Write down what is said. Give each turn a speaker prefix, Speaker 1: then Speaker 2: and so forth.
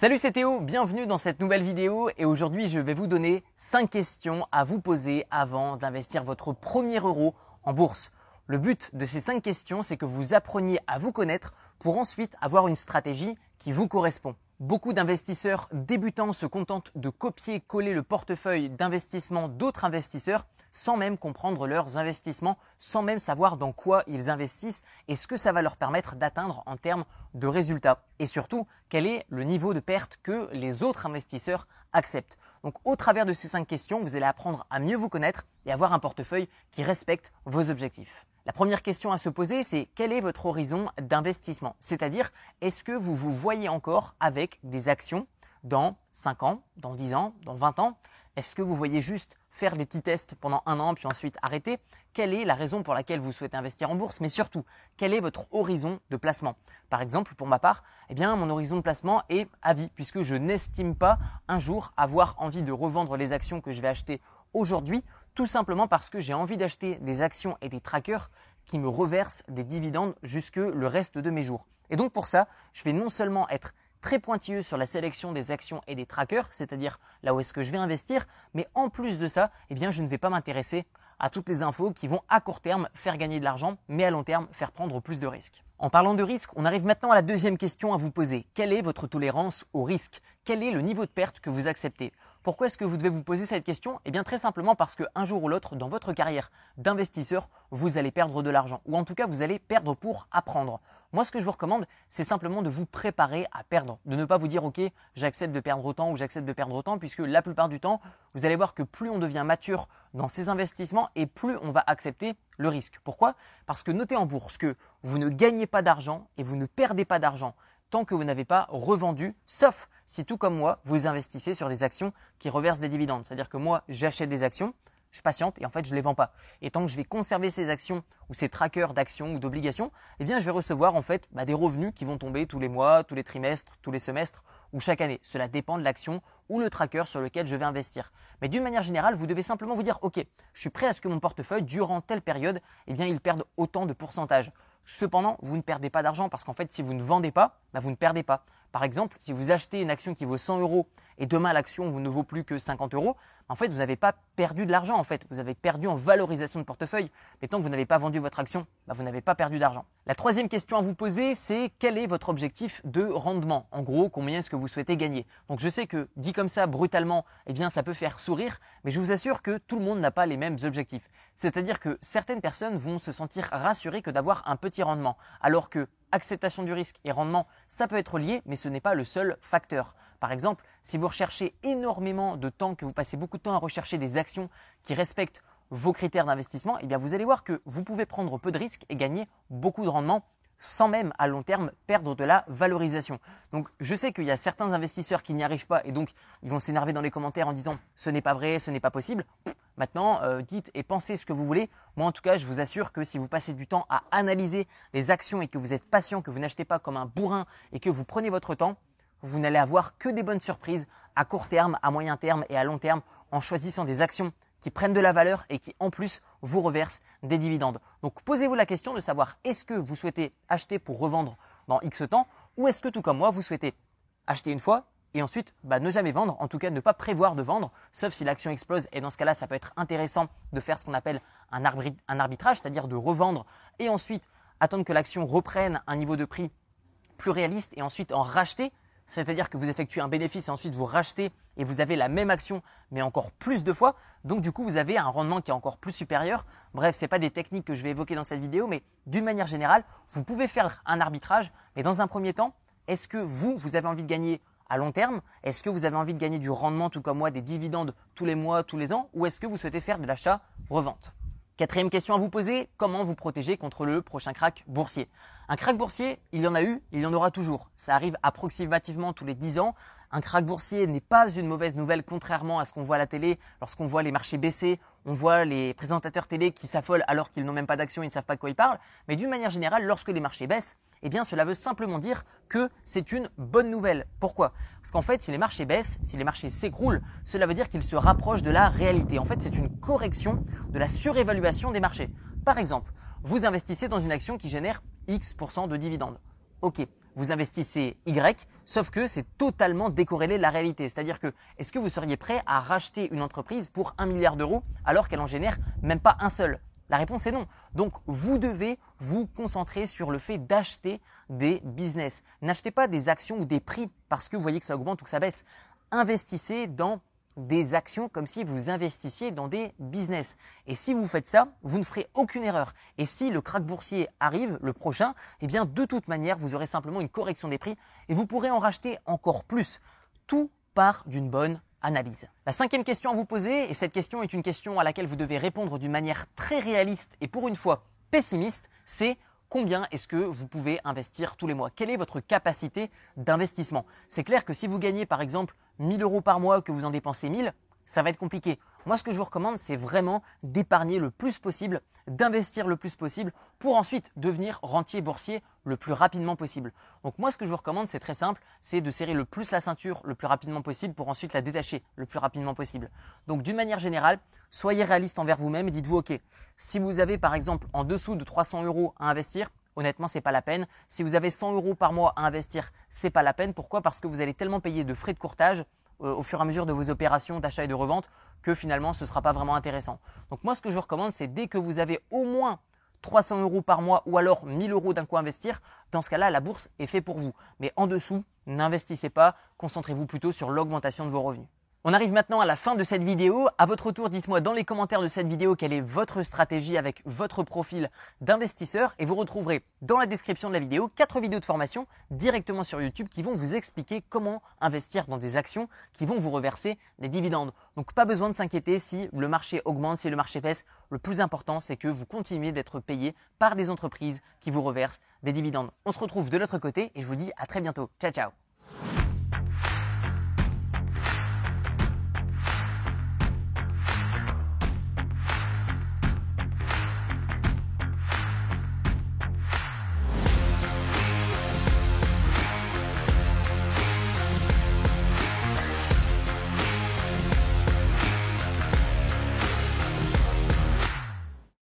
Speaker 1: Salut c'est Théo, bienvenue dans cette nouvelle vidéo et aujourd'hui je vais vous donner 5 questions à vous poser avant d'investir votre premier euro en bourse. Le but de ces 5 questions c'est que vous appreniez à vous connaître pour ensuite avoir une stratégie qui vous correspond. Beaucoup d'investisseurs débutants se contentent de copier-coller le portefeuille d'investissement d'autres investisseurs sans même comprendre leurs investissements, sans même savoir dans quoi ils investissent et ce que ça va leur permettre d'atteindre en termes de résultats. Et surtout, quel est le niveau de perte que les autres investisseurs acceptent. Donc au travers de ces cinq questions, vous allez apprendre à mieux vous connaître et avoir un portefeuille qui respecte vos objectifs. La première question à se poser, c'est quel est votre horizon d'investissement? C'est-à-dire, est-ce que vous vous voyez encore avec des actions dans 5 ans, dans 10 ans, dans 20 ans? Est-ce que vous voyez juste faire des petits tests pendant un an puis ensuite arrêter? Quelle est la raison pour laquelle vous souhaitez investir en bourse? Mais surtout, quel est votre horizon de placement? Par exemple, pour ma part, eh bien, mon horizon de placement est à vie puisque je n'estime pas un jour avoir envie de revendre les actions que je vais acheter aujourd'hui tout simplement parce que j'ai envie d'acheter des actions et des trackers qui me reversent des dividendes jusque le reste de mes jours. Et donc pour ça, je vais non seulement être très pointilleux sur la sélection des actions et des trackers, c'est-à-dire là où est-ce que je vais investir, mais en plus de ça, eh bien je ne vais pas m'intéresser à toutes les infos qui vont à court terme faire gagner de l'argent, mais à long terme faire prendre plus de risques. En parlant de risque, on arrive maintenant à la deuxième question à vous poser. Quelle est votre tolérance au risque? Quel est le niveau de perte que vous acceptez? Pourquoi est-ce que vous devez vous poser cette question? Eh bien très simplement parce qu'un jour ou l'autre, dans votre carrière d'investisseur, vous allez perdre de l'argent. Ou en tout cas, vous allez perdre pour apprendre. Moi, ce que je vous recommande, c'est simplement de vous préparer à perdre. De ne pas vous dire, OK, j'accepte de perdre autant ou j'accepte de perdre autant, puisque la plupart du temps, vous allez voir que plus on devient mature dans ses investissements et plus on va accepter le risque. Pourquoi? Parce que notez en bourse que vous ne gagnez pas d'argent et vous ne perdez pas d'argent tant que vous n'avez pas revendu, sauf si tout comme moi, vous investissez sur des actions qui reversent des dividendes. C'est-à-dire que moi, j'achète des actions, je patiente et en fait je les vends pas. Et tant que je vais conserver ces actions ou ces trackers d'actions ou d'obligations, eh bien je vais recevoir en fait bah, des revenus qui vont tomber tous les mois, tous les trimestres, tous les semestres ou chaque année. Cela dépend de l'action ou le tracker sur lequel je vais investir. Mais d'une manière générale, vous devez simplement vous dire ok, je suis prêt à ce que mon portefeuille durant telle période, eh il perde autant de pourcentage. Cependant, vous ne perdez pas d'argent parce qu'en fait, si vous ne vendez pas, bah, vous ne perdez pas. Par exemple, si vous achetez une action qui vaut 100 euros et demain l'action ne vaut plus que 50 euros, en fait, vous n'avez pas perdu de l'argent. En fait, vous avez perdu en valorisation de portefeuille. Mais tant que vous n'avez pas vendu votre action, bah, vous n'avez pas perdu d'argent. La troisième question à vous poser, c'est quel est votre objectif de rendement? En gros, combien est-ce que vous souhaitez gagner? Donc, je sais que dit comme ça brutalement, eh bien, ça peut faire sourire, mais je vous assure que tout le monde n'a pas les mêmes objectifs. C'est-à-dire que certaines personnes vont se sentir rassurées que d'avoir un petit rendement, alors que acceptation du risque et rendement, ça peut être lié, mais ce n'est pas le seul facteur. Par exemple, si vous recherchez énormément de temps, que vous passez beaucoup de temps à rechercher des actions qui respectent vos critères d'investissement, eh bien vous allez voir que vous pouvez prendre peu de risques et gagner beaucoup de rendement sans même à long terme perdre de la valorisation. Donc je sais qu'il y a certains investisseurs qui n'y arrivent pas et donc ils vont s'énerver dans les commentaires en disant ce n'est pas vrai, ce n'est pas possible. Maintenant, euh, dites et pensez ce que vous voulez. Moi, en tout cas, je vous assure que si vous passez du temps à analyser les actions et que vous êtes patient, que vous n'achetez pas comme un bourrin et que vous prenez votre temps, vous n'allez avoir que des bonnes surprises à court terme, à moyen terme et à long terme en choisissant des actions qui prennent de la valeur et qui en plus vous reversent des dividendes. Donc posez-vous la question de savoir est-ce que vous souhaitez acheter pour revendre dans X temps ou est-ce que tout comme moi vous souhaitez acheter une fois, et ensuite bah, ne jamais vendre, en tout cas ne pas prévoir de vendre, sauf si l'action explose. Et dans ce cas-là, ça peut être intéressant de faire ce qu'on appelle un, arbitrage, c'est-à-dire de revendre et ensuite attendre que l'action reprenne un niveau de prix plus réaliste et ensuite en racheter. C'est-à-dire que vous effectuez un bénéfice et ensuite vous rachetez et vous avez la même action mais encore plus de fois. Donc du coup, vous avez un rendement qui est encore plus supérieur. Bref, ce n'est pas des techniques que je vais évoquer dans cette vidéo, mais d'une manière générale, vous pouvez faire un arbitrage. Mais dans un premier temps, est-ce que vous, vous avez envie de gagner à long terme? Est-ce que vous avez envie de gagner du rendement tout comme moi, des dividendes tous les mois, tous les ans? Ou est-ce que vous souhaitez faire de l'achat-revente? Quatrième question à vous poser, comment vous protéger contre le prochain crack boursier? Un crack boursier, il y en a eu, il y en aura toujours. Ça arrive approximativement tous les 10 ans. Un crack boursier n'est pas une mauvaise nouvelle contrairement à ce qu'on voit à la télé. Lorsqu'on voit les marchés baisser, on voit les présentateurs télé qui s'affolent alors qu'ils n'ont même pas d'action, ils ne savent pas de quoi ils parlent. Mais d'une manière générale, lorsque les marchés baissent, eh bien cela veut simplement dire que c'est une bonne nouvelle. Pourquoi? Parce qu'en fait, si les marchés baissent, si les marchés s'écroulent, cela veut dire qu'ils se rapprochent de la réalité. En fait, c'est une correction de la surévaluation des marchés. Par exemple, vous investissez dans une action qui génère X% de dividendes. Ok, vous investissez Y, sauf que c'est totalement décorrélé de la réalité. C'est-à-dire que est-ce que vous seriez prêt à racheter une entreprise pour un milliard d'euros alors qu'elle en génère même pas un seul? La réponse est non. Donc vous devez vous concentrer sur le fait d'acheter des business. N'achetez pas des actions ou des prix parce que vous voyez que ça augmente ou que ça baisse. Investissez dans des actions comme si vous investissiez dans des business. Et si vous faites ça, vous ne ferez aucune erreur. Et si le crack boursier arrive, le prochain, eh bien de toute manière, vous aurez simplement une correction des prix et vous pourrez en racheter encore plus. Tout part d'une bonne analyse. La cinquième question à vous poser, et cette question est une question à laquelle vous devez répondre d'une manière très réaliste et pour une fois pessimiste, c'est combien est-ce que vous pouvez investir tous les mois? Quelle est votre capacité d'investissement? C'est clair que si vous gagnez par exemple 1000 euros par mois que vous en dépensez 1000, ça va être compliqué. Moi, ce que je vous recommande, c'est vraiment d'épargner le plus possible, d'investir le plus possible pour ensuite devenir rentier boursier le plus rapidement possible. Donc moi, ce que je vous recommande, c'est très simple, c'est de serrer le plus la ceinture le plus rapidement possible pour ensuite la détacher le plus rapidement possible. Donc d'une manière générale, soyez réaliste envers vous-même et dites-vous, OK, si vous avez par exemple en dessous de 300 euros à investir, honnêtement, c'est pas la peine. Si vous avez 100 euros par mois à investir, c'est pas la peine. Pourquoi? Parce que vous allez tellement payer de frais de courtage au fur et à mesure de vos opérations d'achat et de revente que finalement ce sera pas vraiment intéressant. Donc moi, ce que je vous recommande, c'est dès que vous avez au moins 300 euros par mois ou alors 1000 euros d'un coup à investir, dans ce cas-là, la bourse est faite pour vous. Mais en dessous, n'investissez pas, concentrez-vous plutôt sur l'augmentation de vos revenus. On arrive maintenant à la fin de cette vidéo. À votre tour, dites-moi dans les commentaires de cette vidéo quelle est votre stratégie avec votre profil d'investisseur et vous retrouverez dans la description de la vidéo quatre vidéos de formation directement sur YouTube qui vont vous expliquer comment investir dans des actions qui vont vous reverser des dividendes. Donc pas besoin de s'inquiéter si le marché augmente, si le marché baisse. Le plus important, c'est que vous continuez d'être payé par des entreprises qui vous reversent des dividendes. On se retrouve de l'autre côté et je vous dis à très bientôt. Ciao ciao